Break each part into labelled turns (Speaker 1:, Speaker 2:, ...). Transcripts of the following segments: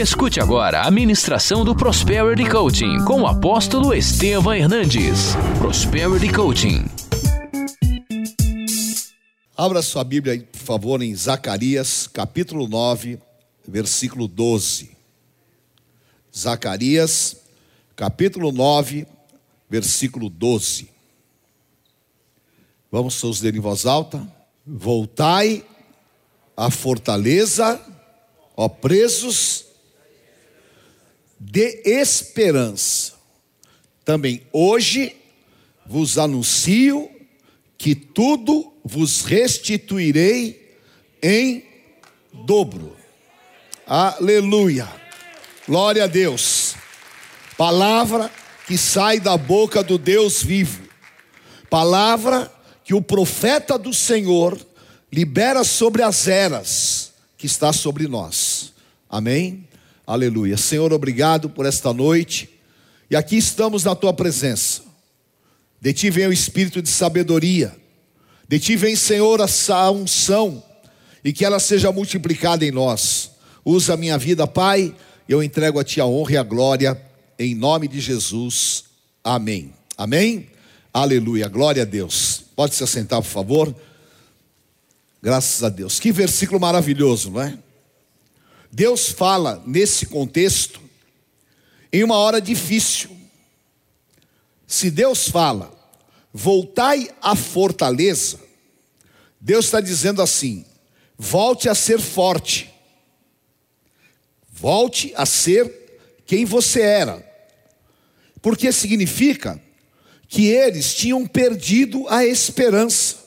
Speaker 1: Escute agora a ministração do Prosperity Coaching com o apóstolo Estevam Hernandes. Prosperity Coaching.
Speaker 2: Abra sua Bíblia, por favor, em Zacarias, capítulo 9, versículo 12. Zacarias, capítulo 9, versículo 12. Vamos todos ler em voz alta. Voltai à fortaleza, ó presos de esperança. Também hoje vos anuncio que tudo vos restituirei em dobro. Aleluia. Glória a Deus. Palavra que sai da boca do Deus vivo. Palavra que o profeta do Senhor libera sobre as eras que está sobre nós. Amém. Aleluia. Senhor, obrigado por esta noite. E aqui estamos na tua presença. De ti vem o espírito de sabedoria. De ti vem, Senhor, essa unção. E que ela seja multiplicada em nós. Usa a minha vida, Pai. Eu entrego a ti a honra e a glória. Em nome de Jesus. Amém. Amém. Aleluia. Glória a Deus. Pode se assentar, por favor. Graças a Deus. Que versículo maravilhoso, não é? Deus fala nesse contexto em uma hora difícil. Se Deus fala, voltai à fortaleza, Deus está dizendo assim: volte a ser forte, volte a ser quem você era, porque significa que eles tinham perdido a esperança.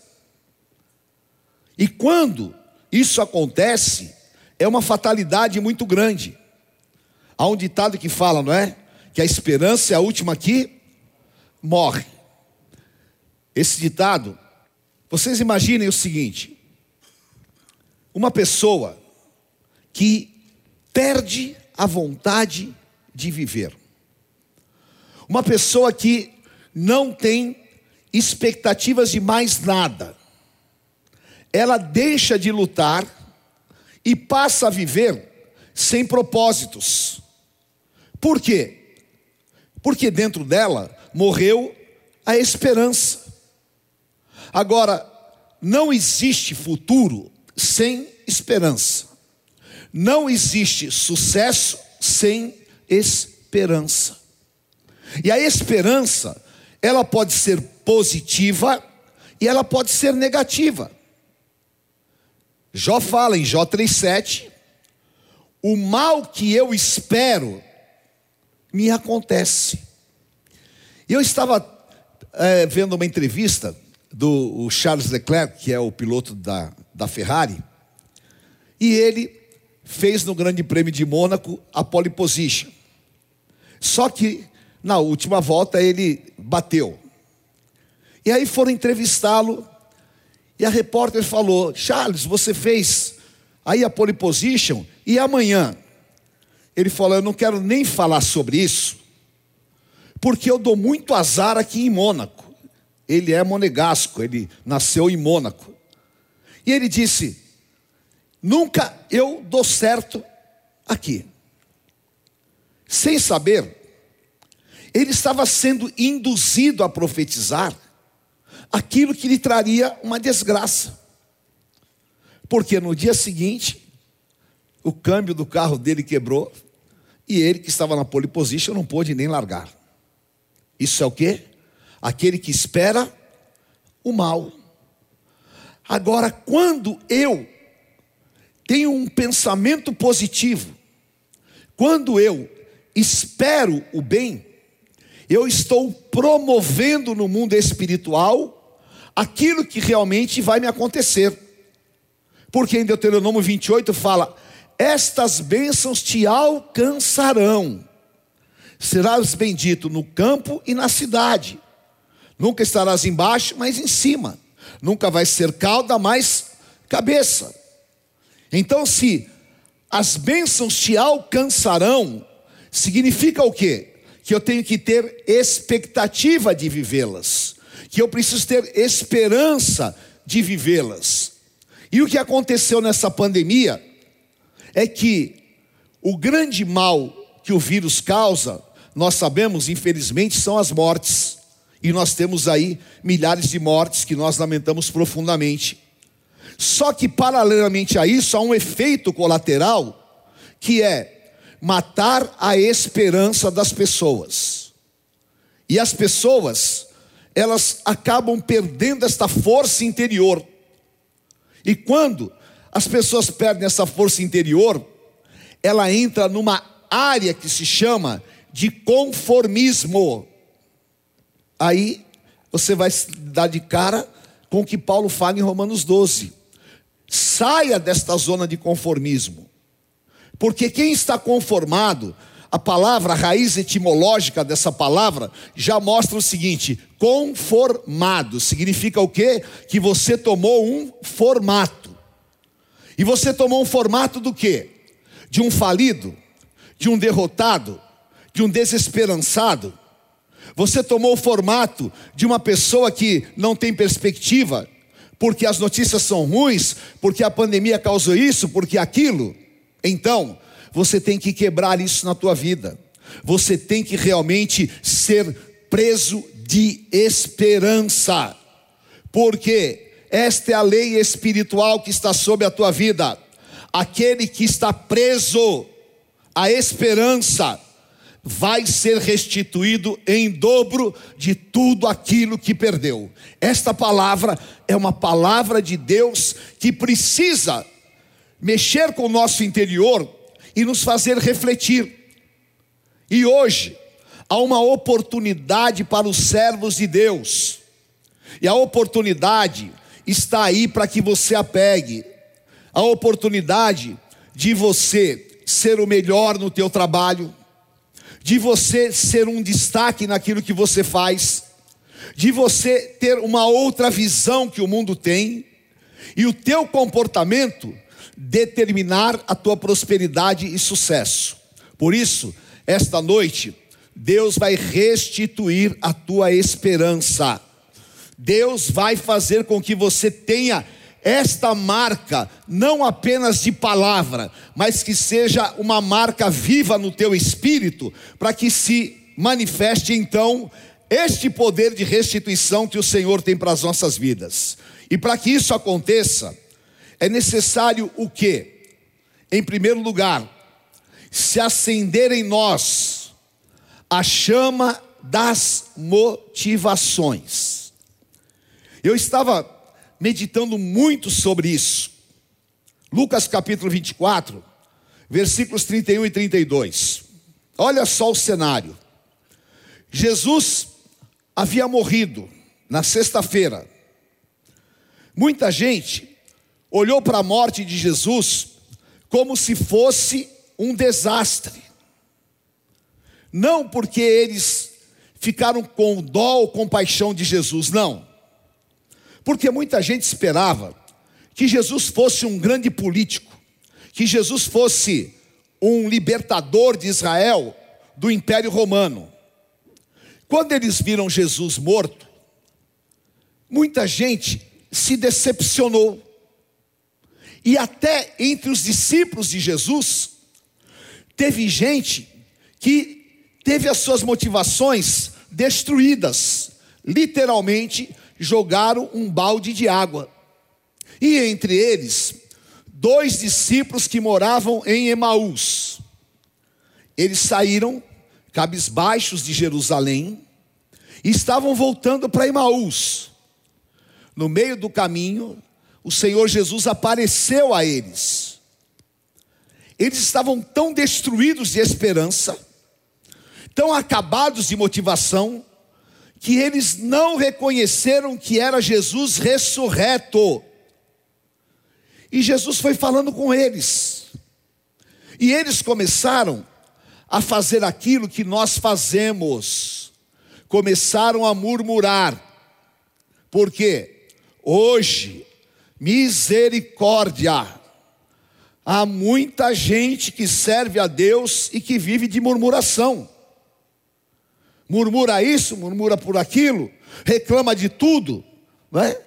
Speaker 2: E quando isso acontece, é uma fatalidade muito grande. Há um ditado que fala, não é? Que a esperança é a última que morre. Esse ditado, vocês imaginem o seguinte: uma pessoa que perde a vontade de viver, uma pessoa que não tem expectativas de mais nada, ela deixa de lutar e passa a viver sem propósitos. Por quê? Porque dentro dela morreu a esperança. Agora, não existe futuro sem esperança. Não existe sucesso sem esperança. E a esperança, ela pode ser positiva e ela pode ser negativa. Jó fala em Jó 3,7: O mal que eu espero me acontece. Eu estava é, vendo uma entrevista do Charles Leclerc, que é o piloto da, da Ferrari, e ele fez no Grande Prêmio de Mônaco a pole position. Só que na última volta ele bateu. E aí foram entrevistá-lo e a repórter falou: Charles, você fez aí a pole position e amanhã? Ele falou: Eu não quero nem falar sobre isso, porque eu dou muito azar aqui em Mônaco. Ele é monegasco, ele nasceu em Mônaco. E ele disse: Nunca eu dou certo aqui. Sem saber, ele estava sendo induzido a profetizar aquilo que lhe traria uma desgraça. Porque no dia seguinte, o câmbio do carro dele quebrou e ele que estava na pole position não pôde nem largar. Isso é o que? Aquele que espera o mal. Agora, quando eu tenho um pensamento positivo, quando eu espero o bem, eu estou promovendo no mundo espiritual aquilo que realmente vai me acontecer. Porque em Deuteronômio 28 fala: Estas bênçãos te alcançarão, serás bendito no campo e na cidade, nunca estarás embaixo, mas em cima, nunca vai ser cauda, mas cabeça. Então, se as bênçãos te alcançarão, significa o quê? Que eu tenho que ter expectativa de vivê-las que eu preciso ter esperança de vivê-las. E o que aconteceu nessa pandemia é que o grande mal que o vírus causa, nós sabemos, infelizmente, são as mortes. E nós temos aí milhares de mortes que nós lamentamos profundamente. Só que, paralelamente a isso, há um efeito colateral, que é matar a esperança das pessoas. E as pessoas, elas acabam perdendo esta força interior. E quando as pessoas perdem essa força interior, ela entra numa área que se chama de conformismo. Aí você vai dar de cara com o que Paulo fala em Romanos 12. Saia desta zona de conformismo. Porque quem está conformado, a palavra, a raiz etimológica dessa palavra, já mostra o seguinte: conformado. Significa o quê? Que você tomou um formato. E você tomou um formato do quê? de um falido, de um derrotado, de um desesperançado. Você tomou o formato de uma pessoa que não tem perspectiva, porque as notícias são ruins, porque a pandemia causou isso, porque aquilo. Então, você tem que quebrar isso na tua vida. Você tem que realmente ser preso de esperança. Porque esta é a lei espiritual que está sobre a tua vida aquele que está preso à esperança vai ser restituído em dobro de tudo aquilo que perdeu. Esta palavra é uma palavra de Deus que precisa mexer com o nosso interior e nos fazer refletir. E hoje há uma oportunidade para os servos de Deus. E a oportunidade está aí para que você a pegue a oportunidade de você ser o melhor no teu trabalho, de você ser um destaque naquilo que você faz, de você ter uma outra visão que o mundo tem, e o teu comportamento determinar a tua prosperidade e sucesso. Por isso, esta noite, Deus vai restituir a tua esperança. Deus vai fazer com que você tenha esta marca, não apenas de palavra, mas que seja uma marca viva no teu espírito, para que se manifeste então este poder de restituição que o Senhor tem para as nossas vidas. E para que isso aconteça, é necessário o que? Em primeiro lugar, se acender em nós a chama das motivações. Eu estava meditando muito sobre isso. Lucas capítulo 24, versículos 31 e 32. Olha só o cenário. Jesus havia morrido na sexta-feira. Muita gente olhou para a morte de Jesus como se fosse um desastre. Não porque eles ficaram com dó ou compaixão de Jesus, não. Porque muita gente esperava que Jesus fosse um grande político, que Jesus fosse um libertador de Israel do Império Romano. Quando eles viram Jesus morto, muita gente se decepcionou. E até entre os discípulos de Jesus, teve gente que teve as suas motivações destruídas, literalmente jogaram um balde de água. E entre eles, dois discípulos que moravam em Emaús. Eles saíram cabisbaixos de Jerusalém e estavam voltando para Emaús. No meio do caminho, o Senhor Jesus apareceu a eles. Eles estavam tão destruídos de esperança, tão acabados de motivação, que eles não reconheceram que era Jesus ressurreto. E Jesus foi falando com eles. E eles começaram a fazer aquilo que nós fazemos. Começaram a murmurar. Porque hoje, misericórdia, há muita gente que serve a Deus e que vive de murmuração murmura isso, murmura por aquilo, reclama de tudo, não é?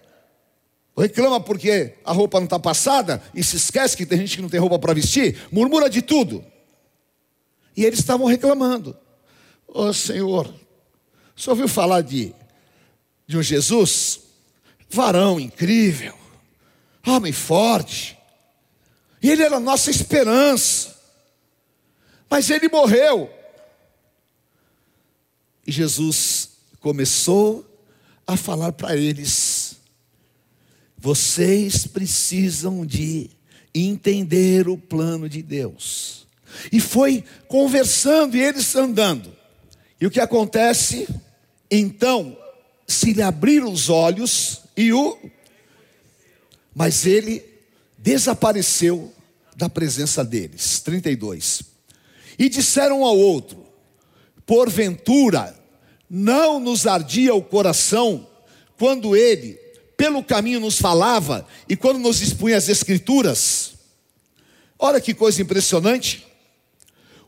Speaker 2: Reclama porque a roupa não está passada e se esquece que tem gente que não tem roupa para vestir, murmura de tudo. E eles estavam reclamando: Ô oh, Senhor, senhor ouviu falar de, de um Jesus? Varão incrível, homem forte, e ele era a nossa esperança, mas ele morreu. E Jesus começou a falar para eles: vocês precisam de entender o plano de Deus. E foi conversando e eles andando. E o que acontece? Então se lhe abriram os olhos e o. Mas ele desapareceu da presença deles. 32. E disseram ao outro: Porventura, não nos ardia o coração quando ele, pelo caminho, nos falava e quando nos expunha as Escrituras? Olha que coisa impressionante.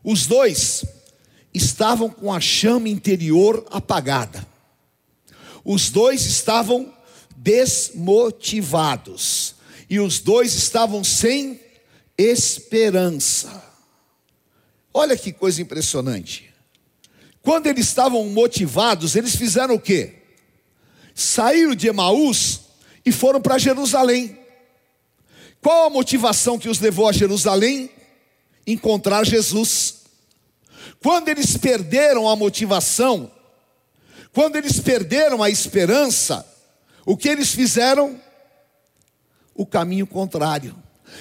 Speaker 2: Os dois estavam com a chama interior apagada. Os dois estavam desmotivados. E os dois estavam sem esperança. Olha que coisa impressionante. Quando eles estavam motivados, eles fizeram o quê? Saíram de Emaús e foram para Jerusalém. Qual a motivação que os levou a Jerusalém? Encontrar Jesus. Quando eles perderam a motivação, quando eles perderam a esperança, o que eles fizeram? O caminho contrário.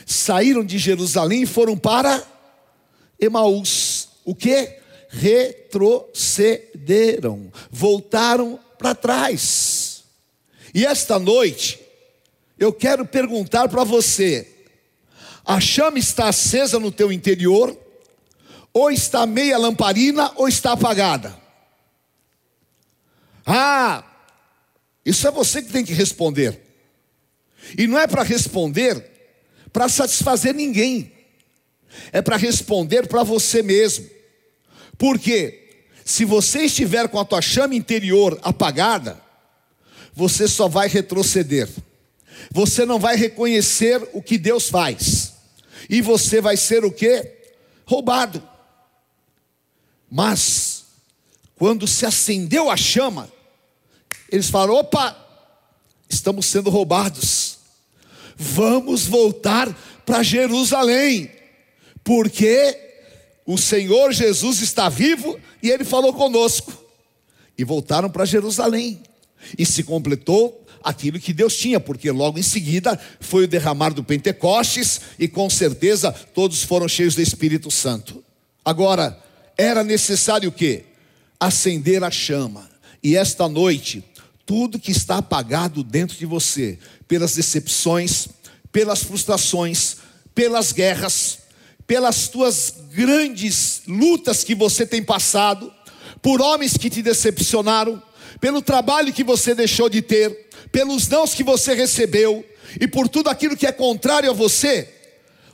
Speaker 2: Saíram de Jerusalém e foram para Emaús. O que? Retrocederam, voltaram para trás. E esta noite, eu quero perguntar para você: a chama está acesa no teu interior? Ou está meia lamparina ou está apagada? Ah, isso é você que tem que responder. E não é para responder para satisfazer ninguém. É para responder para você mesmo. Porque se você estiver com a tua chama interior apagada, você só vai retroceder. Você não vai reconhecer o que Deus faz. E você vai ser o que? Roubado. Mas quando se acendeu a chama, eles falaram: opa, estamos sendo roubados, vamos voltar para Jerusalém, porque o Senhor Jesus está vivo e ele falou conosco. E voltaram para Jerusalém, e se completou aquilo que Deus tinha, porque logo em seguida foi o derramar do Pentecostes, e com certeza todos foram cheios do Espírito Santo. Agora, era necessário o que? Acender a chama. E esta noite, tudo que está apagado dentro de você, pelas decepções, pelas frustrações, pelas guerras, pelas tuas grandes lutas que você tem passado, por homens que te decepcionaram, pelo trabalho que você deixou de ter, pelos nãos que você recebeu e por tudo aquilo que é contrário a você,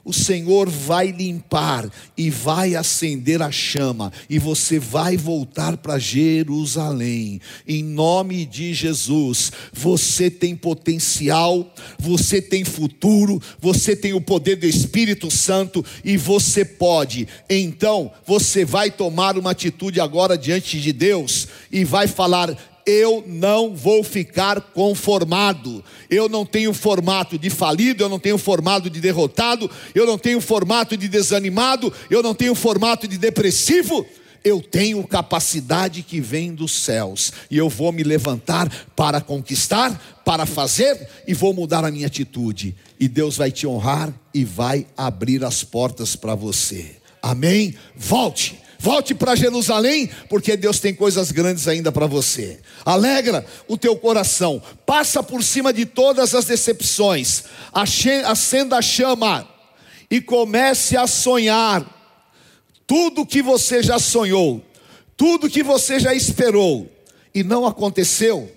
Speaker 2: o Senhor vai limpar e vai acender a chama, e você vai voltar para Jerusalém, em nome de Jesus. Você tem potencial, você tem futuro, você tem o poder do Espírito Santo e você pode. Então, você vai tomar uma atitude agora diante de Deus e vai falar: eu não vou ficar conformado. Eu não tenho formato de falido, eu não tenho formato de derrotado, eu não tenho formato de desanimado, eu não tenho formato de depressivo. Eu tenho capacidade que vem dos céus, e eu vou me levantar para conquistar, para fazer, e vou mudar a minha atitude. E Deus vai te honrar e vai abrir as portas para você. Amém? Volte Volte para Jerusalém, porque Deus tem coisas grandes ainda para você. Alegra o teu coração, passa por cima de todas as decepções, acenda a chama e comece a sonhar. Tudo que você já sonhou, tudo que você já esperou e não aconteceu,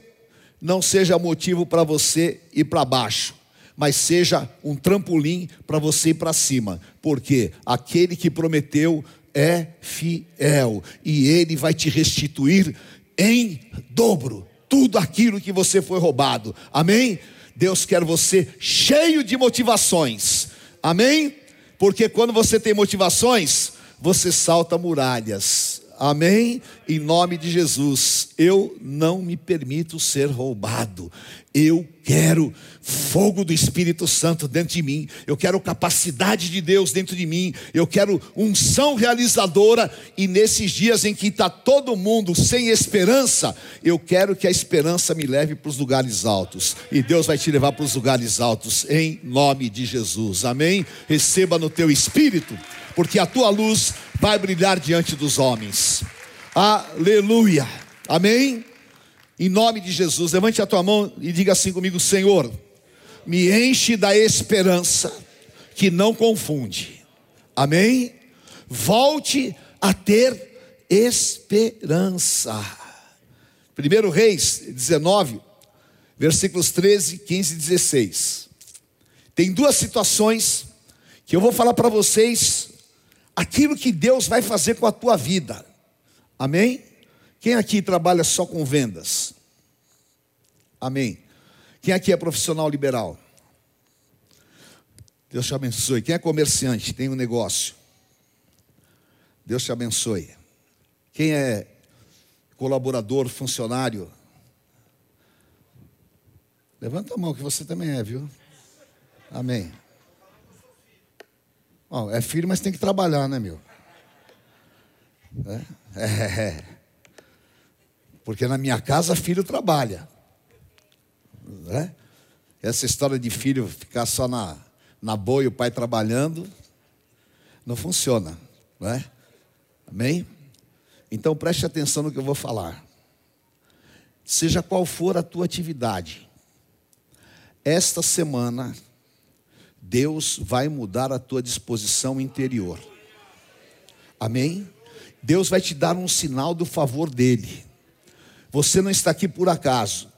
Speaker 2: não seja motivo para você ir para baixo mas seja um trampolim para você ir para cima, porque aquele que prometeu é fiel e ele vai te restituir em dobro tudo aquilo que você foi roubado. Amém? Deus quer você cheio de motivações. Amém? Porque quando você tem motivações, você salta muralhas. Amém? Em nome de Jesus, eu não me permito ser roubado. Eu quero fogo do Espírito Santo dentro de mim. Eu quero capacidade de Deus dentro de mim. Eu quero unção realizadora. E nesses dias em que está todo mundo sem esperança, eu quero que a esperança me leve para os lugares altos. E Deus vai te levar para os lugares altos, em nome de Jesus. Amém? Receba no teu espírito, porque a tua luz vai brilhar diante dos homens. Aleluia. Amém? Em nome de Jesus, levante a tua mão e diga assim comigo: Senhor, me enche da esperança que não confunde. Amém? Volte a ter esperança. 1 Reis 19, versículos 13, 15 e 16. Tem duas situações que eu vou falar para vocês aquilo que Deus vai fazer com a tua vida. Amém? Quem aqui trabalha só com vendas? Amém. Quem aqui é profissional liberal? Deus te abençoe. Quem é comerciante, tem um negócio? Deus te abençoe. Quem é colaborador, funcionário? Levanta a mão que você também é, viu? Amém. Bom, é filho, mas tem que trabalhar, né, meu? É, é, é. Porque na minha casa, filho trabalha. Né? Essa história de filho ficar só na, na boa e o pai trabalhando, não funciona. Né? Amém? Então preste atenção no que eu vou falar. Seja qual for a tua atividade, esta semana Deus vai mudar a tua disposição interior. Amém? Deus vai te dar um sinal do favor dele. Você não está aqui por acaso.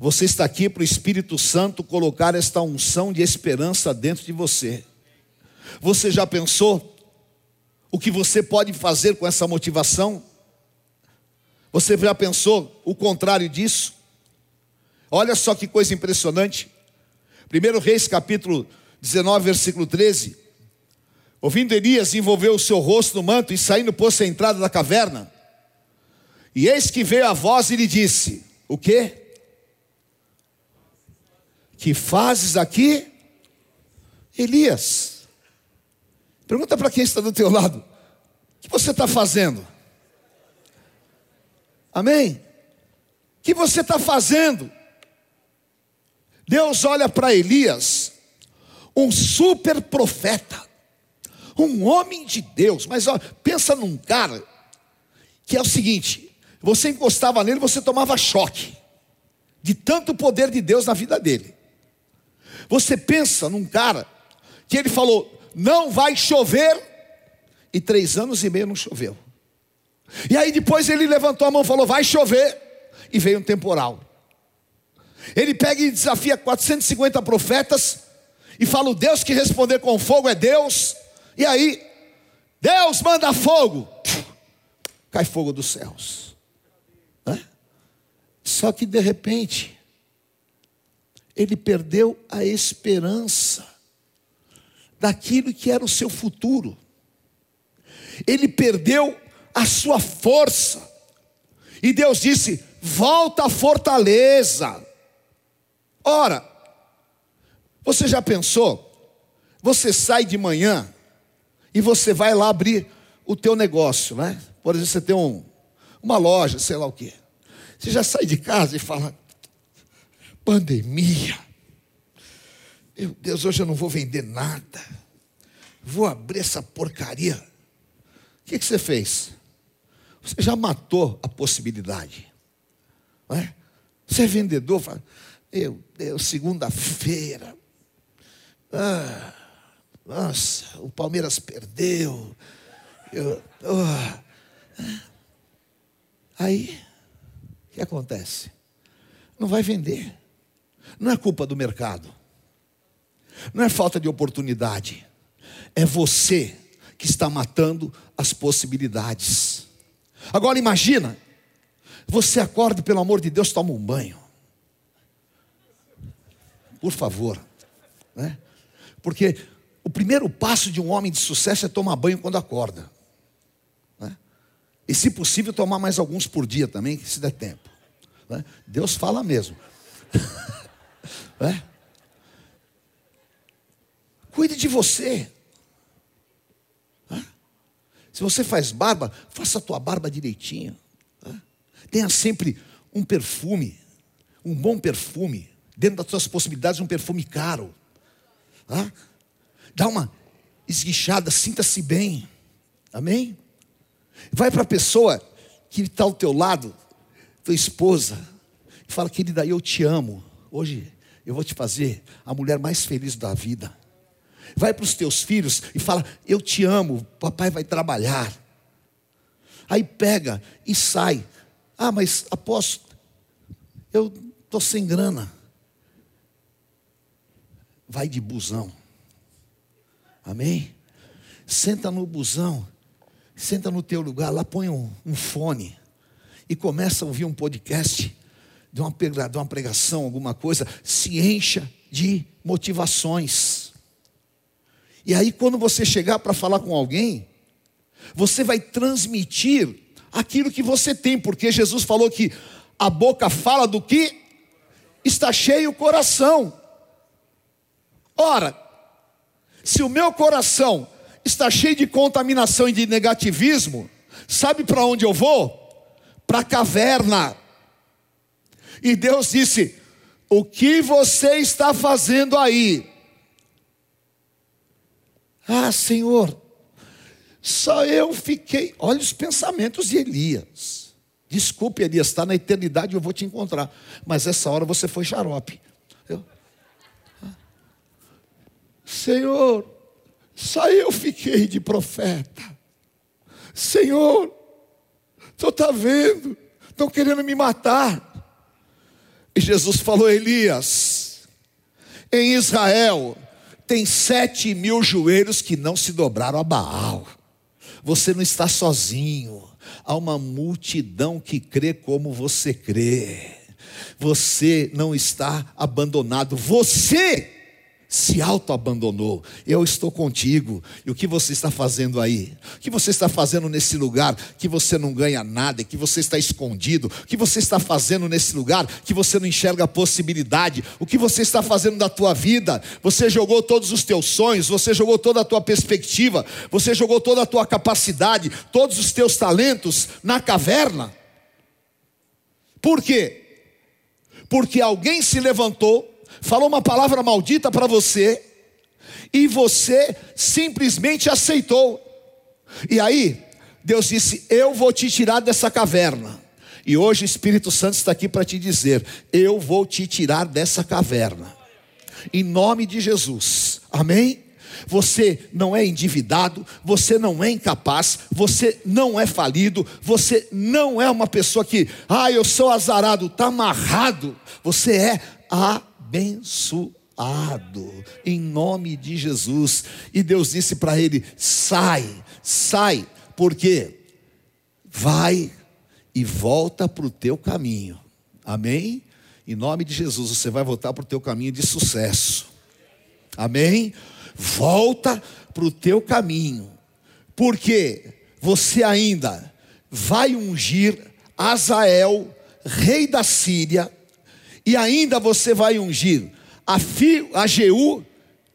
Speaker 2: Você está aqui para o Espírito Santo colocar esta unção de esperança dentro de você. Você já pensou o que você pode fazer com essa motivação? Você já pensou o contrário disso? Olha só que coisa impressionante. 1 Reis capítulo 19, versículo 13. Ouvindo Elias, envolveu o seu rosto no manto e saindo pôs a entrada da caverna. E eis que veio a voz e lhe disse: O que? Que fazes aqui, Elias? Pergunta para quem está do teu lado: O que você está fazendo? Amém? O que você está fazendo? Deus olha para Elias um super profeta, um homem de Deus. Mas ó, pensa num cara que é o seguinte: você encostava nele, você tomava choque de tanto poder de Deus na vida dele. Você pensa num cara que ele falou: não vai chover, e três anos e meio não choveu. E aí depois ele levantou a mão e falou: vai chover, e veio um temporal. Ele pega e desafia 450 profetas, e fala: o Deus que responder com fogo é Deus. E aí, Deus manda fogo, cai fogo dos céus. Só que de repente, ele perdeu a esperança daquilo que era o seu futuro. Ele perdeu a sua força. E Deus disse: volta à fortaleza. Ora, você já pensou? Você sai de manhã e você vai lá abrir o teu negócio, né? Por exemplo, você tem um, uma loja, sei lá o quê. Você já sai de casa e fala: pandemia. Meu Deus, hoje eu não vou vender nada. Vou abrir essa porcaria. O que, que você fez? Você já matou a possibilidade. Não é? Você é vendedor, fala, meu Deus, segunda-feira, ah, nossa, o Palmeiras perdeu. Eu, oh. Aí, o que acontece? Não vai vender. Não é culpa do mercado. Não é falta de oportunidade. É você que está matando as possibilidades. Agora imagina, você acorda pelo amor de Deus toma um banho. Por favor, né? Porque o primeiro passo de um homem de sucesso é tomar banho quando acorda. E se possível, tomar mais alguns por dia também, se der tempo. Né? Deus fala mesmo. é? Cuide de você. É? Se você faz barba, faça a tua barba direitinho. É? Tenha sempre um perfume, um bom perfume, dentro das suas possibilidades, um perfume caro. É? Dá uma esguichada, sinta-se bem. Amém? Vai para a pessoa que está ao teu lado, tua esposa, e fala, querida, eu te amo. Hoje eu vou te fazer a mulher mais feliz da vida. Vai para os teus filhos e fala, eu te amo, papai vai trabalhar. Aí pega e sai. Ah, mas após eu estou sem grana. Vai de busão. Amém? Senta no busão senta no teu lugar, lá põe um, um fone e começa a ouvir um podcast de uma, de uma pregação, alguma coisa, se encha de motivações. E aí, quando você chegar para falar com alguém, você vai transmitir aquilo que você tem, porque Jesus falou que a boca fala do que está cheio o coração. Ora, se o meu coração está cheio de contaminação e de negativismo, sabe para onde eu vou? Para a caverna. E Deus disse: O que você está fazendo aí? Ah, Senhor, só eu fiquei. Olha os pensamentos de Elias. Desculpe, Elias, está na eternidade, eu vou te encontrar. Mas essa hora você foi xarope. Eu... Ah. Senhor, só eu fiquei de profeta. Senhor, tu está vendo? Estão querendo me matar. E Jesus falou: Elias, em Israel tem sete mil joelhos que não se dobraram a Baal. Você não está sozinho. Há uma multidão que crê como você crê. Você não está abandonado. Você se auto-abandonou. Eu estou contigo. E o que você está fazendo aí? O que você está fazendo nesse lugar que você não ganha nada, que você está escondido? O que você está fazendo nesse lugar que você não enxerga a possibilidade? O que você está fazendo da tua vida? Você jogou todos os teus sonhos, você jogou toda a tua perspectiva, você jogou toda a tua capacidade, todos os teus talentos na caverna. Por quê? Porque alguém se levantou falou uma palavra maldita para você, e você simplesmente aceitou. E aí, Deus disse: Eu vou te tirar dessa caverna. E hoje o Espírito Santo está aqui para te dizer: Eu vou te tirar dessa caverna. Em nome de Jesus. Amém? Você não é endividado, você não é incapaz, você não é falido, você não é uma pessoa que, ah, eu sou azarado, está amarrado. Você é a abençoado em nome de Jesus. E Deus disse para ele: sai, sai, porque vai e volta para o teu caminho. Amém? Em nome de Jesus, você vai voltar para o teu caminho de sucesso. Amém? Volta para o teu caminho, porque você ainda vai ungir Azael, rei da Síria, e ainda você vai ungir a, fi, a Jeú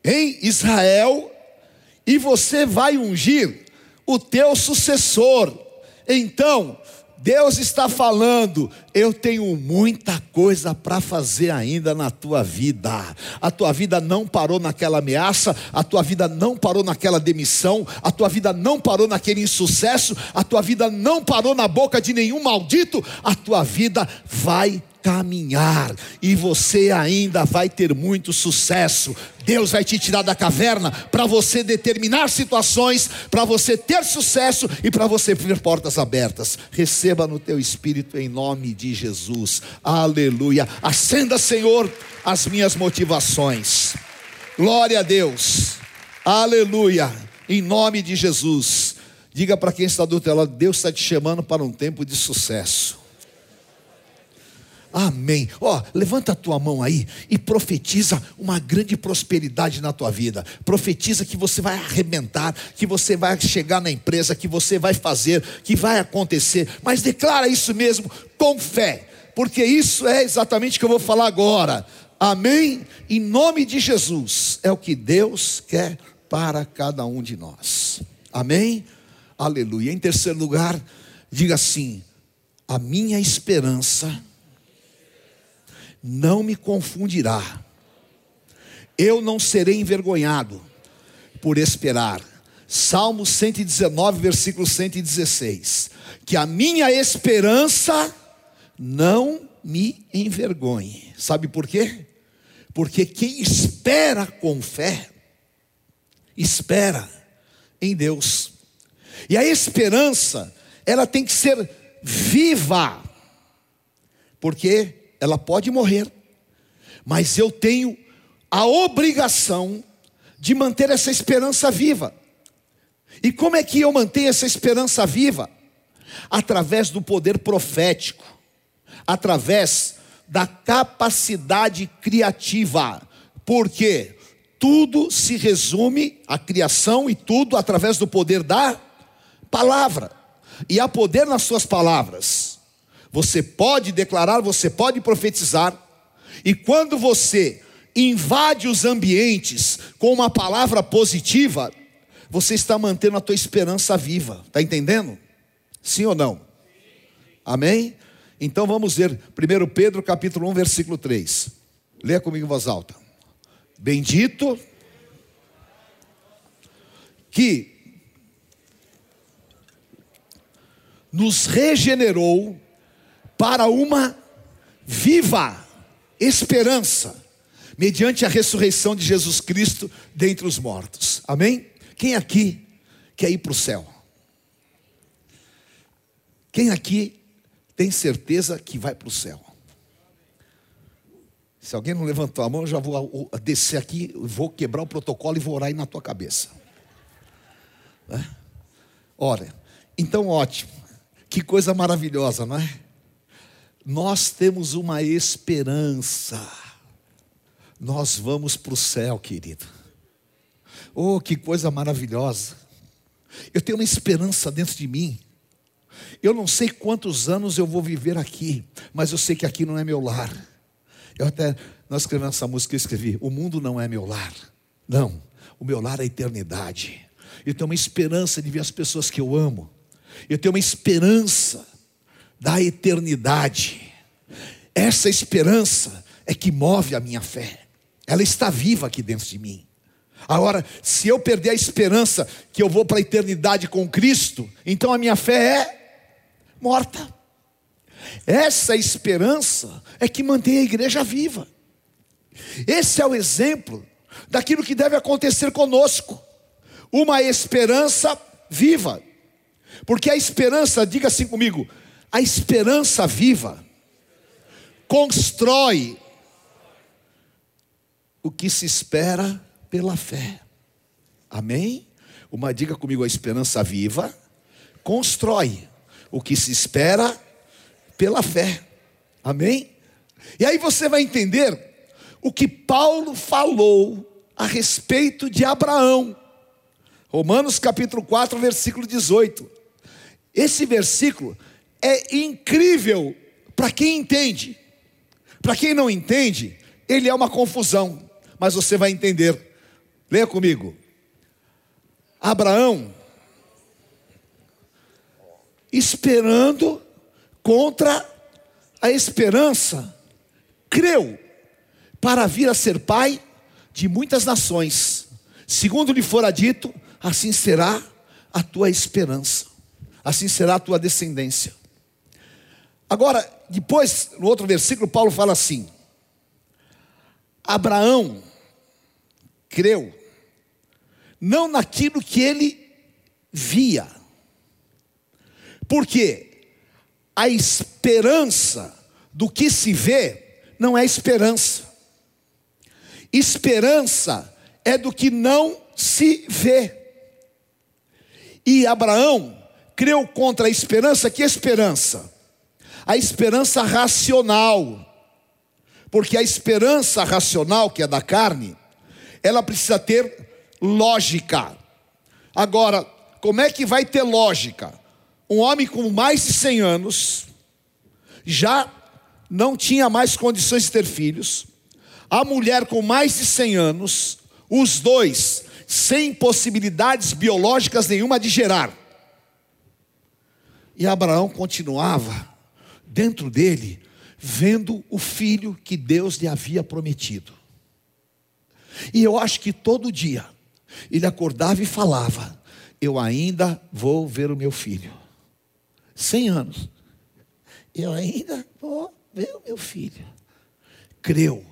Speaker 2: em Israel, e você vai ungir o teu sucessor. Então, Deus está falando, eu tenho muita coisa para fazer ainda na tua vida. A tua vida não parou naquela ameaça, a tua vida não parou naquela demissão, a tua vida não parou naquele insucesso, a tua vida não parou na boca de nenhum maldito, a tua vida vai caminhar e você ainda vai ter muito sucesso. Deus vai te tirar da caverna para você determinar situações, para você ter sucesso e para você ver portas abertas. Receba no teu espírito em nome de Jesus. Aleluia. Acenda, Senhor, as minhas motivações. Glória a Deus. Aleluia. Em nome de Jesus. Diga para quem está do teu lado, Deus está te chamando para um tempo de sucesso. Amém. Ó, levanta a tua mão aí e profetiza uma grande prosperidade na tua vida. Profetiza que você vai arrebentar, que você vai chegar na empresa, que você vai fazer, que vai acontecer. Mas declara isso mesmo com fé, porque isso é exatamente o que eu vou falar agora. Amém? Em nome de Jesus, é o que Deus quer para cada um de nós. Amém? Aleluia. Em terceiro lugar, diga assim: a minha esperança não me confundirá. Eu não serei envergonhado por esperar. Salmo 119, versículo 116. Que a minha esperança não me envergonhe. Sabe por quê? Porque quem espera com fé, espera em Deus. E a esperança, ela tem que ser viva, porque ela pode morrer, mas eu tenho a obrigação de manter essa esperança viva. E como é que eu mantenho essa esperança viva? Através do poder profético, através da capacidade criativa, porque tudo se resume a criação e tudo através do poder da palavra, e há poder nas suas palavras. Você pode declarar, você pode profetizar, e quando você invade os ambientes com uma palavra positiva, você está mantendo a tua esperança viva. Está entendendo? Sim ou não? Amém? Então vamos ver 1 Pedro capítulo 1, versículo 3. Leia comigo em voz alta. Bendito que nos regenerou para uma viva esperança, mediante a ressurreição de Jesus Cristo dentre os mortos. Amém? Quem aqui quer ir para o céu? Quem aqui tem certeza que vai para o céu? Se alguém não levantou a mão, eu já vou descer aqui, vou quebrar o protocolo e vou orar aí na tua cabeça. É? Ora, então ótimo, que coisa maravilhosa, não é? Nós temos uma esperança. Nós vamos para o céu, querido. Oh, que coisa maravilhosa. Eu tenho uma esperança dentro de mim. Eu não sei quantos anos eu vou viver aqui, mas eu sei que aqui não é meu lar. Eu até, nós escrevemos essa música, eu escrevi: O mundo não é meu lar. Não, o meu lar é a eternidade. Eu tenho uma esperança de ver as pessoas que eu amo. Eu tenho uma esperança da eternidade. Essa esperança é que move a minha fé. Ela está viva aqui dentro de mim. Agora, se eu perder a esperança que eu vou para a eternidade com Cristo, então a minha fé é morta. Essa esperança é que mantém a igreja viva. Esse é o exemplo daquilo que deve acontecer conosco. Uma esperança viva. Porque a esperança, diga assim comigo, a esperança viva constrói o que se espera pela fé. Amém? Uma diga comigo, a esperança viva constrói o que se espera pela fé. Amém? E aí você vai entender o que Paulo falou a respeito de Abraão. Romanos capítulo 4, versículo 18. Esse versículo é incrível para quem entende. Para quem não entende, ele é uma confusão, mas você vai entender. Leia comigo. Abraão esperando contra a esperança, creu para vir a ser pai de muitas nações. Segundo lhe fora dito, assim será a tua esperança, assim será a tua descendência. Agora, depois, no outro versículo, Paulo fala assim: Abraão creu, não naquilo que ele via, porque a esperança do que se vê não é esperança, esperança é do que não se vê. E Abraão creu contra a esperança, que esperança? A esperança racional. Porque a esperança racional, que é da carne, ela precisa ter lógica. Agora, como é que vai ter lógica? Um homem com mais de 100 anos, já não tinha mais condições de ter filhos, a mulher com mais de 100 anos, os dois sem possibilidades biológicas nenhuma de gerar. E Abraão continuava dentro dele, vendo o filho que Deus lhe havia prometido. E eu acho que todo dia ele acordava e falava: Eu ainda vou ver o meu filho. Cem anos. Eu ainda vou ver o meu filho. Creu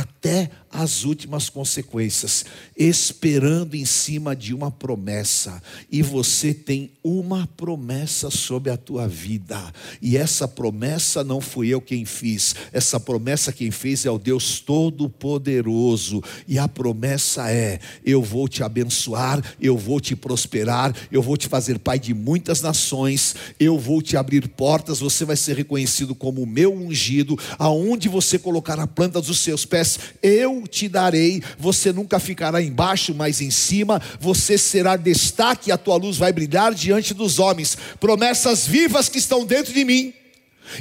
Speaker 2: até as últimas consequências, esperando em cima de uma promessa. E você tem uma promessa sobre a tua vida. E essa promessa não fui eu quem fiz. Essa promessa quem fez é o Deus todo-poderoso. E a promessa é: eu vou te abençoar, eu vou te prosperar, eu vou te fazer pai de muitas nações, eu vou te abrir portas, você vai ser reconhecido como o meu ungido, aonde você colocar a planta dos seus pés, eu te darei, você nunca ficará embaixo, mas em cima, você será destaque, a tua luz vai brilhar diante dos homens. Promessas vivas que estão dentro de mim,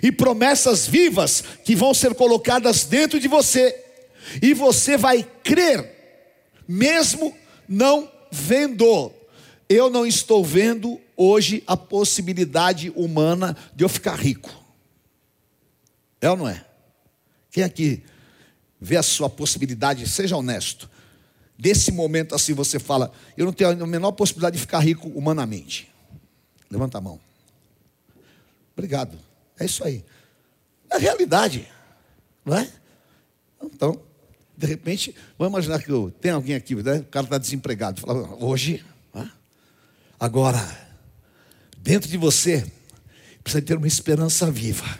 Speaker 2: e promessas vivas que vão ser colocadas dentro de você, e você vai crer, mesmo não vendo. Eu não estou vendo hoje a possibilidade humana de eu ficar rico. É ou não é? Quem aqui vê a sua possibilidade, seja honesto. Desse momento assim você fala, eu não tenho a menor possibilidade de ficar rico humanamente. Levanta a mão. Obrigado. É isso aí. É a realidade. Não é? Então, de repente, vamos imaginar que eu, tem alguém aqui, né? o cara está desempregado. Fala, hoje, agora, dentro de você, precisa ter uma esperança viva.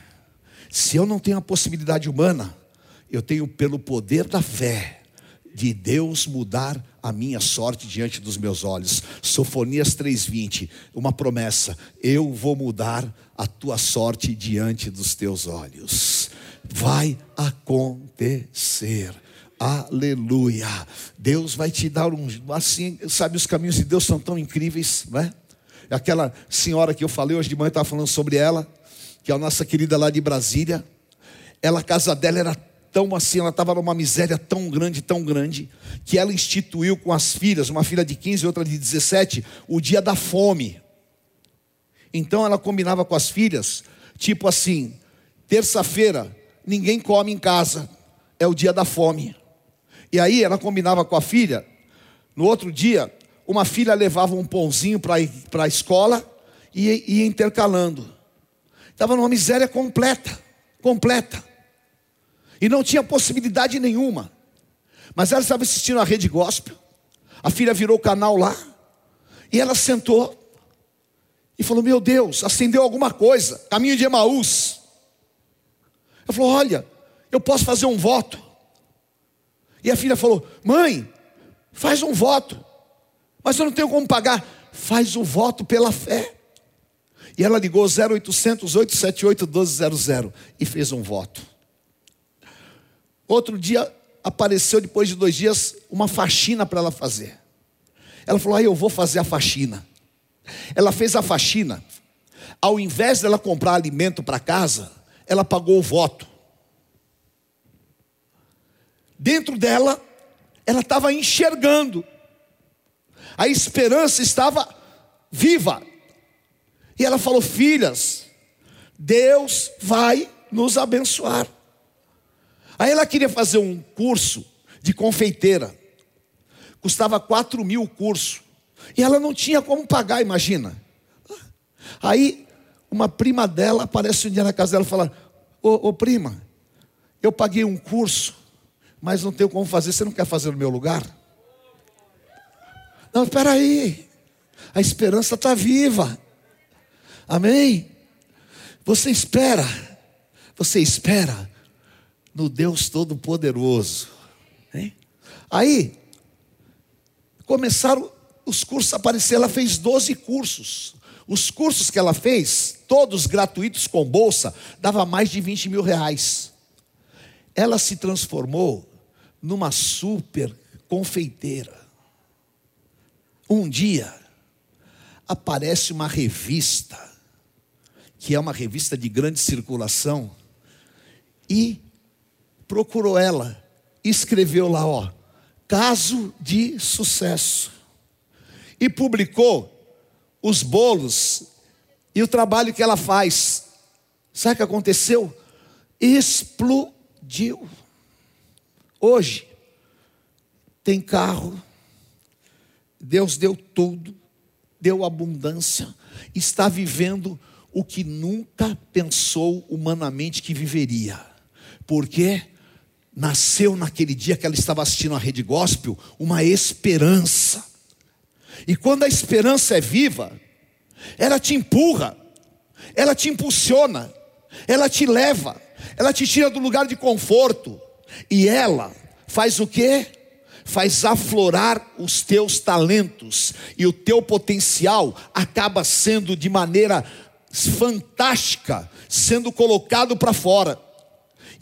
Speaker 2: Se eu não tenho a possibilidade humana, eu tenho pelo poder da fé de Deus mudar a minha sorte diante dos meus olhos. Sofonias 3:20, uma promessa: eu vou mudar a tua sorte diante dos teus olhos. Vai acontecer. Aleluia. Deus vai te dar um assim, sabe os caminhos de Deus são tão incríveis, não é? Aquela senhora que eu falei hoje de manhã estava falando sobre ela, que é a nossa querida lá de Brasília. Ela a casa dela era tão assim, ela estava numa miséria tão grande, tão grande, que ela instituiu com as filhas, uma filha de 15 e outra de 17, o dia da fome. Então ela combinava com as filhas, tipo assim: terça-feira, ninguém come em casa, é o dia da fome. E aí ela combinava com a filha, no outro dia, uma filha levava um pãozinho para a escola e ia intercalando. Estava numa miséria completa, completa. E não tinha possibilidade nenhuma. Mas ela estava assistindo a rede gospel. A filha virou o canal lá. E ela sentou. E falou: Meu Deus, acendeu alguma coisa. Caminho de Emaús. Ela falou: Olha, eu posso fazer um voto. E a filha falou: Mãe, faz um voto. Mas eu não tenho como pagar. Faz o voto pela fé. E ela ligou 0800 878 1200 e fez um voto. Outro dia apareceu, depois de dois dias, uma faxina para ela fazer. Ela falou: aí eu vou fazer a faxina. Ela fez a faxina. Ao invés dela comprar alimento para casa, ela pagou o voto. Dentro dela, ela estava enxergando. A esperança estava viva. E ela falou: Filhas, Deus vai nos abençoar. Aí ela queria fazer um curso de confeiteira. Custava 4 mil o curso. E ela não tinha como pagar, imagina. Aí uma prima dela aparece um dia na casa dela e fala: ô, ô prima, eu paguei um curso, mas não tenho como fazer, você não quer fazer no meu lugar? Não, espera aí. A esperança está viva. Amém? Você espera. Você espera no Deus Todo-Poderoso. Aí, começaram os cursos a aparecer. Ela fez 12 cursos. Os cursos que ela fez, todos gratuitos com bolsa, dava mais de 20 mil reais. Ela se transformou numa super confeiteira. Um dia, aparece uma revista, que é uma revista de grande circulação, e procurou ela, escreveu lá, ó, caso de sucesso. E publicou os bolos e o trabalho que ela faz. Sabe o que aconteceu? Explodiu. Hoje, tem carro, Deus deu tudo, deu abundância, está vivendo o que nunca pensou humanamente que viveria. Porque nasceu naquele dia que ela estava assistindo a rede gospel uma esperança. E quando a esperança é viva, ela te empurra, ela te impulsiona, ela te leva, ela te tira do lugar de conforto, e ela faz o que? Faz aflorar os teus talentos, e o teu potencial acaba sendo de maneira fantástica, sendo colocado para fora.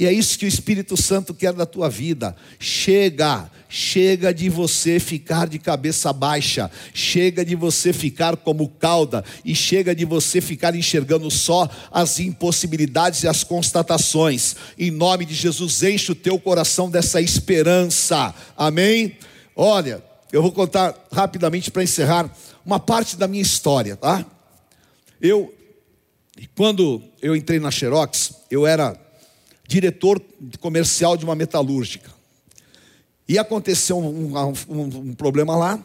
Speaker 2: E é isso que o Espírito Santo quer da tua vida. Chega, chega de você ficar de cabeça baixa, chega de você ficar como cauda, e chega de você ficar enxergando só as impossibilidades e as constatações. Em nome de Jesus, enche o teu coração dessa esperança. Amém? Olha, eu vou contar rapidamente para encerrar uma parte da minha história, tá? Eu, quando eu entrei na Xerox, eu era diretor comercial de uma metalúrgica. E aconteceu um, um, um, problema lá,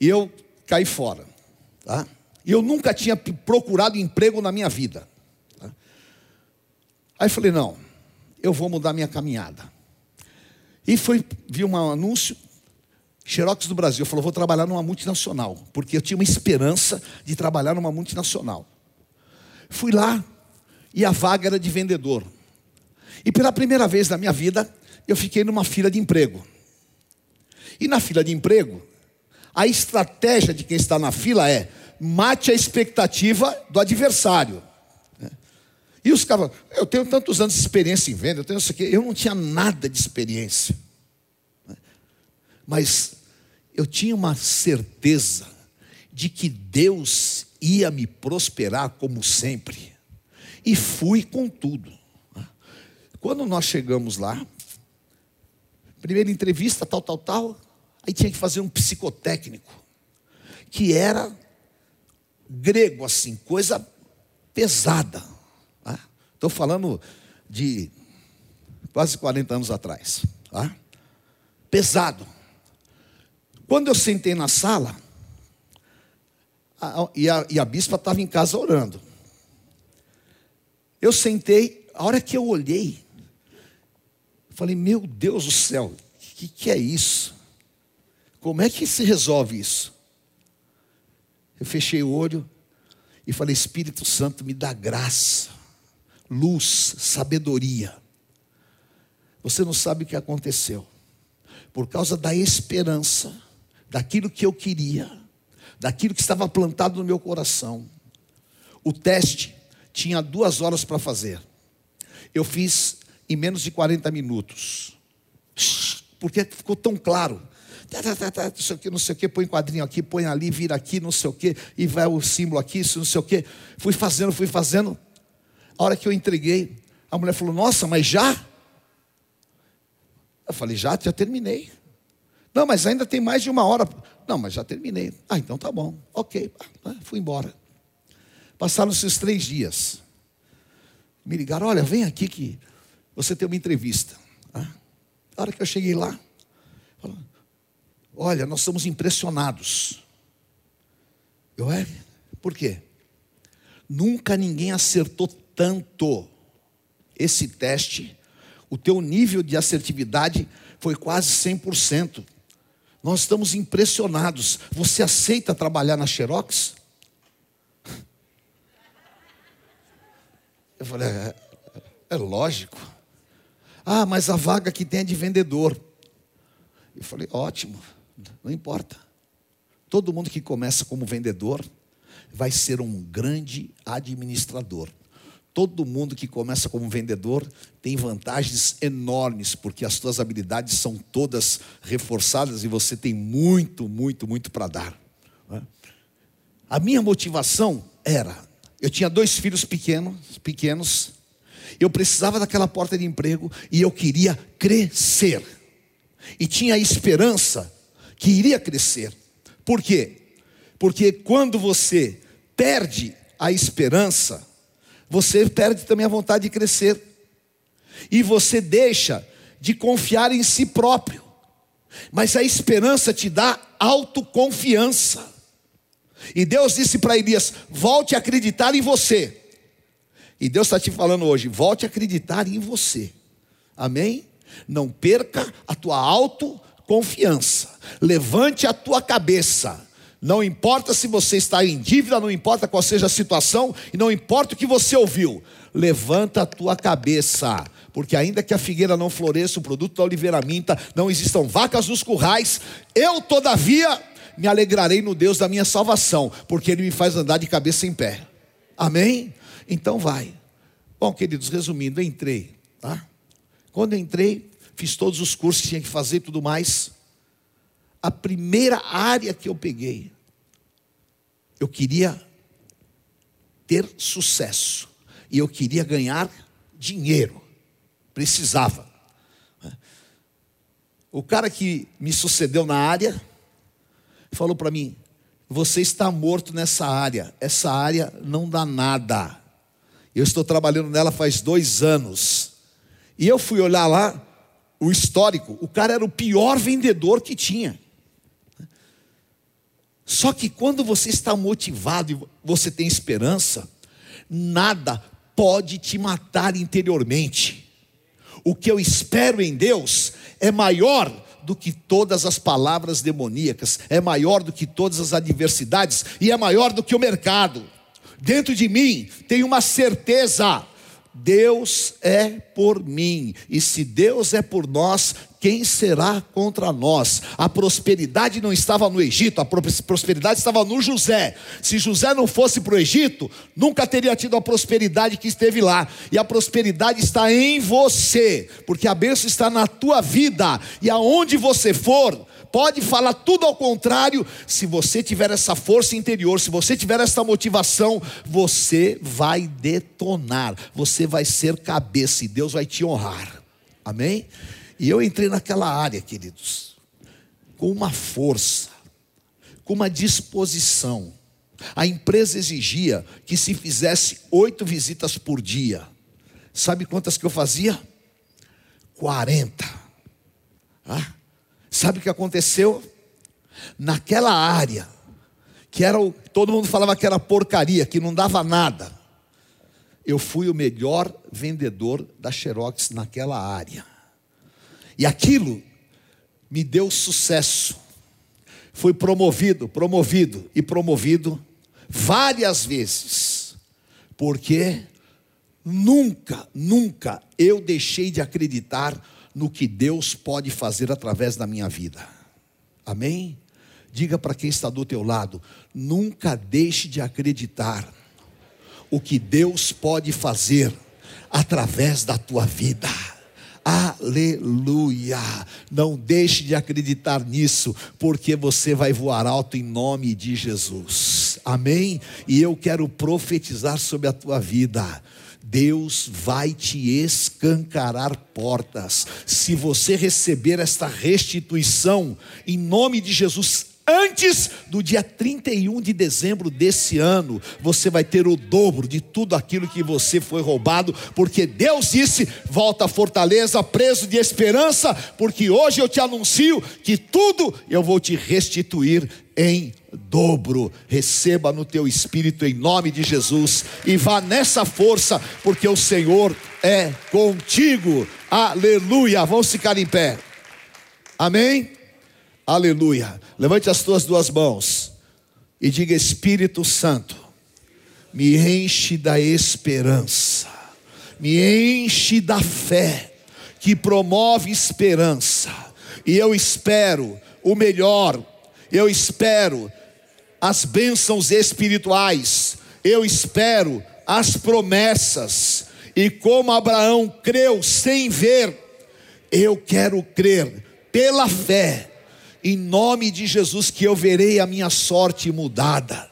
Speaker 2: e eu caí fora. Tá? E eu nunca tinha procurado emprego na minha vida. Tá? Aí falei, não, eu vou mudar minha caminhada. E foi, vi um anúncio, Xerox do Brasil, falou, vou trabalhar numa multinacional, porque eu tinha uma esperança de trabalhar numa multinacional. Fui lá, e a vaga era de vendedor. E pela primeira vez na minha vida, eu fiquei numa fila de emprego. E na fila de emprego, a estratégia de quem está na fila é mate a expectativa do adversário. E os caras, eu tenho tantos anos de experiência em venda, eu tenho isso aqui, eu não tinha nada de experiência. Mas eu tinha uma certeza de que Deus ia me prosperar como sempre. E fui com tudo. Quando nós chegamos lá, primeira entrevista, tal, tal, tal, aí tinha que fazer um psicotécnico, que era grego, assim, coisa pesada. Estou tá? falando de quase 40 anos atrás. Tá? Pesado. Quando eu sentei na sala, a, e, a, e a bispa estava em casa orando. Eu sentei, a hora que eu olhei, Falei, meu Deus do céu, o que, que é isso? Como é que se resolve isso? Eu fechei o olho e falei, Espírito Santo, me dá graça, luz, sabedoria. Você não sabe o que aconteceu. Por causa da esperança, daquilo que eu queria, daquilo que estava plantado no meu coração. O teste tinha duas horas para fazer. Eu fiz em menos de 40 minutos. Porque ficou tão claro. Tá, tá, tá, não sei o que, não sei o que, põe quadrinho aqui, põe ali, vira aqui, não sei o que, e vai o símbolo aqui, isso não sei o que. Fui fazendo, fui fazendo. A hora que eu entreguei, a mulher falou: Nossa, mas já? Eu falei: Já, já terminei. Não, mas ainda tem mais de uma hora. Não, mas já terminei. Ah, então tá bom. Ok. Ah, fui embora. Passaram-se os três dias. Me ligaram: Olha, vem aqui que você tem uma entrevista. Ah, a hora que eu cheguei lá, olha, nós somos impressionados. Eu é? Por quê? Nunca ninguém acertou tanto esse teste. O teu nível de assertividade foi quase 100%. Nós estamos impressionados. Você aceita trabalhar na Xerox? Eu falei, é, é lógico. Ah, mas a vaga que tem é de vendedor. Eu falei, ótimo, não importa. Todo mundo que começa como vendedor vai ser um grande administrador. Todo mundo que começa como vendedor tem vantagens enormes, porque as suas habilidades são todas reforçadas e você tem muito, muito, muito para dar. Né? A minha motivação era: eu tinha dois filhos pequenos, pequenos, eu precisava daquela porta de emprego e eu queria crescer. E tinha esperança que iria crescer. Por quê? Porque quando você perde a esperança, você perde também a vontade de crescer. E você deixa de confiar em si próprio. Mas a esperança te dá autoconfiança. E Deus disse para Elias: volte a acreditar em você. E Deus está te falando hoje: volte a acreditar em você. Amém? Não perca a tua autoconfiança. Levante a tua cabeça. Não importa se você está em dívida, não importa qual seja a situação, e não importa o que você ouviu. Levanta a tua cabeça, porque ainda que a figueira não floresça, o produto da oliveira minta, não existam vacas nos currais, eu todavia me alegrarei no Deus da minha salvação, porque Ele me faz andar de cabeça em pé. Amém? Então vai. Bom, queridos, resumindo, entrei, tá? Quando entrei, fiz todos os cursos que tinha que fazer e tudo mais. A primeira área que eu peguei eu queria ter sucesso e eu queria ganhar dinheiro, precisava. O cara que me sucedeu na área falou para mim: Você está morto nessa área, essa área não dá nada. Eu estou trabalhando nela faz dois anos. E eu fui olhar lá o histórico, o cara era o pior vendedor que tinha. Só que quando você está motivado e você tem esperança, nada pode te matar interiormente. O que eu espero em Deus é maior do que todas as palavras demoníacas, é maior do que todas as adversidades e é maior do que o mercado. Dentro de mim tem uma certeza Deus é por mim, e se Deus é por nós, quem será contra nós? A prosperidade não estava no Egito, a prosperidade estava no José. Se José não fosse para o Egito, nunca teria tido a prosperidade que esteve lá. E a prosperidade está em você, porque a bênção está na tua vida, e aonde você for, pode falar tudo ao contrário, se você tiver essa força interior, se você tiver essa motivação, você vai detonar, você vai ser cabeça e Deus vai te honrar. Amém? E eu entrei naquela área, queridos, com uma força, com uma disposição. A empresa exigia que se fizesse oito visitas por dia. Sabe quantas que eu fazia? 40. Ah, Sabe o que aconteceu? Naquela área, que era o, todo mundo falava que era porcaria, que não dava nada. Eu fui o melhor vendedor da Xerox naquela área. E aquilo me deu sucesso. Fui promovido, promovido e promovido várias vezes. Porque nunca, nunca eu deixei de acreditar no que Deus pode fazer através da minha vida. Amém? Diga para quem está do teu lado, nunca deixe de acreditar o que Deus pode fazer através da tua vida. Aleluia! Não deixe de acreditar nisso, porque você vai voar alto em nome de Jesus. Amém? E eu quero profetizar sobre a tua vida. Deus vai te escancarar portas. Se você receber esta restituição, em nome de Jesus, antes do dia 31 de dezembro desse ano, você vai ter o dobro de tudo aquilo que você foi roubado, porque Deus disse: volta à fortaleza, preso de esperança, porque hoje eu te anuncio que tudo eu vou te restituir em dobro. Receba no teu espírito em nome de Jesus e vá nessa força, porque o Senhor é contigo. Aleluia. Vamos ficar em pé. Amém? Aleluia. Levante as tuas duas mãos e diga: Espírito Santo, me enche da esperança, me enche da fé que promove esperança, e eu espero o melhor, eu espero as bênçãos espirituais, eu espero as promessas, e como Abraão creu sem ver, eu quero crer pela fé, em nome de Jesus, que eu verei a minha sorte mudada.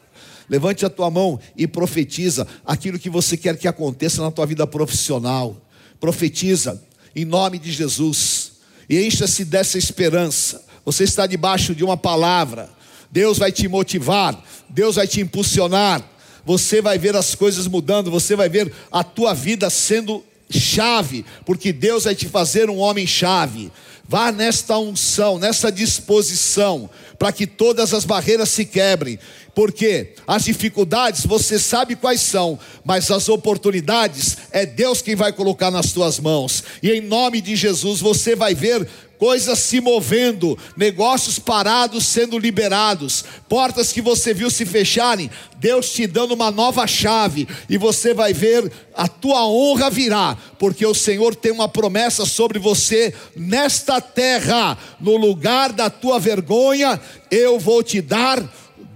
Speaker 2: Levante a tua mão e profetiza aquilo que você quer que aconteça na tua vida profissional. Profetiza em nome de Jesus e encha-se dessa esperança. Você está debaixo de uma palavra. Deus vai te motivar, Deus vai te impulsionar. Você vai ver as coisas mudando, você vai ver a tua vida sendo chave, porque Deus vai te fazer um homem chave. Vá nesta unção, nessa disposição, para que todas as barreiras se quebrem. Porque as dificuldades você sabe quais são, mas as oportunidades é Deus quem vai colocar nas tuas mãos. E em nome de Jesus você vai ver coisas se movendo, negócios parados sendo liberados, portas que você viu se fecharem, Deus te dando uma nova chave, e você vai ver a tua honra virá, porque o Senhor tem uma promessa sobre você nesta terra, no lugar da tua vergonha, eu vou te dar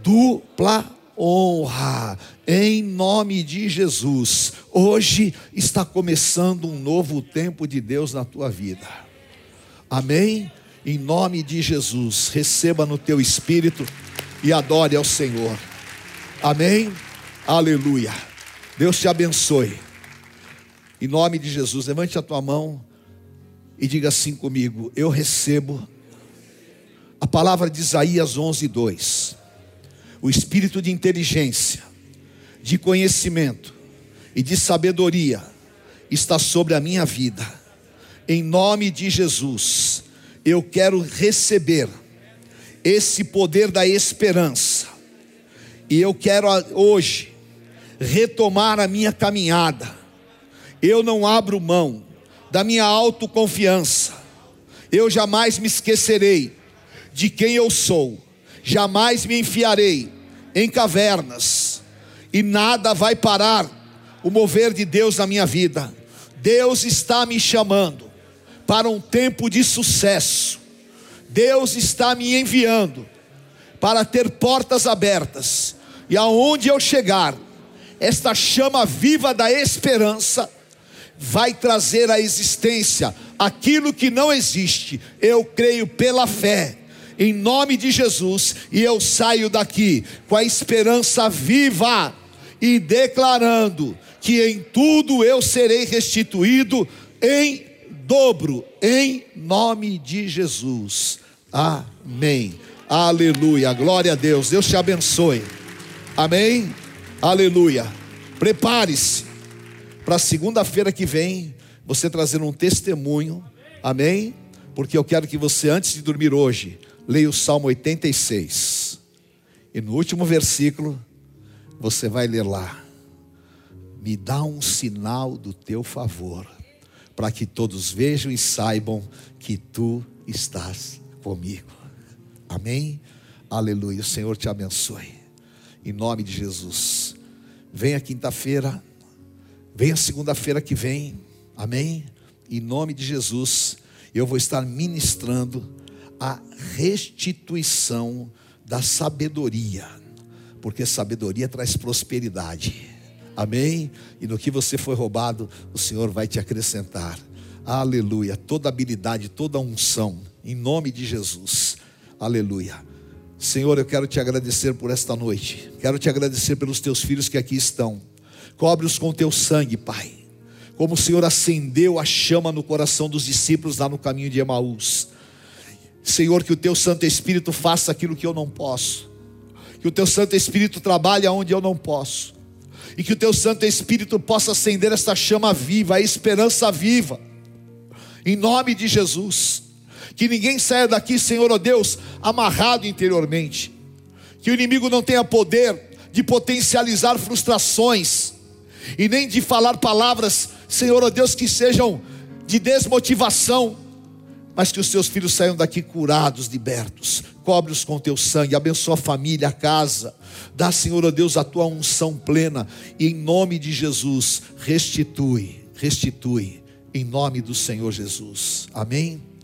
Speaker 2: dupla honra, em nome de Jesus. Hoje está começando um novo tempo de Deus na tua vida. Amém? Em nome de Jesus, receba no teu espírito e adore ao Senhor. Amém? Aleluia. Deus te abençoe. Em nome de Jesus, levante a tua mão e diga assim comigo: Eu recebo a palavra de Isaías 11, 2. O espírito de inteligência, de conhecimento e de sabedoria está sobre a minha vida. Em nome de Jesus, eu quero receber esse poder da esperança, e eu quero hoje retomar a minha caminhada. Eu não abro mão da minha autoconfiança, eu jamais me esquecerei de quem eu sou, jamais me enfiarei em cavernas, e nada vai parar o mover de Deus na minha vida. Deus está me chamando para um tempo de sucesso. Deus está me enviando para ter portas abertas, e aonde eu chegar, esta chama viva da esperança vai trazer à existência aquilo que não existe. Eu creio pela fé, em nome de Jesus, e eu saio daqui com a esperança viva e declarando que em tudo eu serei restituído em dobro em nome de Jesus. Amém. Aleluia. Glória a Deus. Deus te abençoe. Amém. Aleluia. Prepare-se para segunda-feira que vem você trazer um testemunho. Amém. Porque eu quero que você antes de dormir hoje leia o Salmo 86. E no último versículo você vai ler lá: Me dá um sinal do teu favor para que todos vejam e saibam que tu estás comigo. Amém? Aleluia. O Senhor te abençoe. Em nome de Jesus. Venha quinta-feira. Venha segunda-feira que vem. Amém? Em nome de Jesus. Eu vou estar ministrando a restituição da sabedoria. Porque sabedoria traz prosperidade. Amém? E no que você foi roubado, o Senhor vai te acrescentar. Aleluia. Toda habilidade, toda unção, em nome de Jesus. Aleluia. Senhor, eu quero te agradecer por esta noite. Quero te agradecer pelos teus filhos que aqui estão. Cobre-os com teu sangue, Pai. Como o Senhor acendeu a chama no coração dos discípulos lá no caminho de Emaús. Senhor, que o teu Santo Espírito faça aquilo que eu não posso. Que o teu Santo Espírito trabalhe onde eu não posso e que o teu Santo Espírito possa acender esta chama viva, a esperança viva, em nome de Jesus. Que ninguém saia daqui, Senhor, ó oh Deus, amarrado interiormente, que o inimigo não tenha poder de potencializar frustrações, e nem de falar palavras, Senhor, ó oh Deus, que sejam de desmotivação, mas que os teus filhos saiam daqui curados, libertos. Cobre-os com teu sangue, abençoa a família, a casa. Dá, Senhor, Deus, a tua unção plena. E em nome de Jesus, restitui, restitui. Em nome do Senhor Jesus. Amém.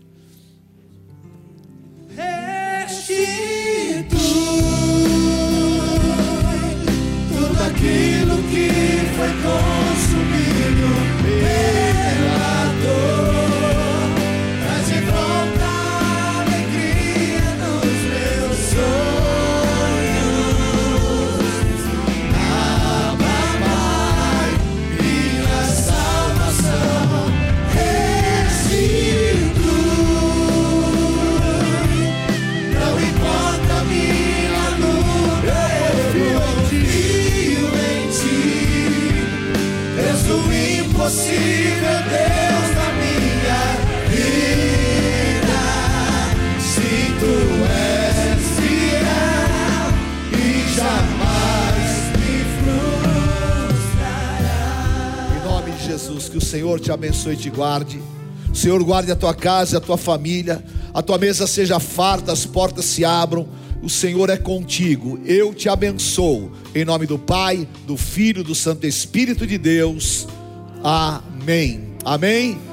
Speaker 2: Jesus, que o Senhor te abençoe e te guarde. O Senhor guarde a tua casa, a tua família, a tua mesa seja farta, as portas se abram. O Senhor é contigo. Eu te abençoo. Em nome do Pai, do Filho, do Santo Espírito de Deus. Amém. Amém.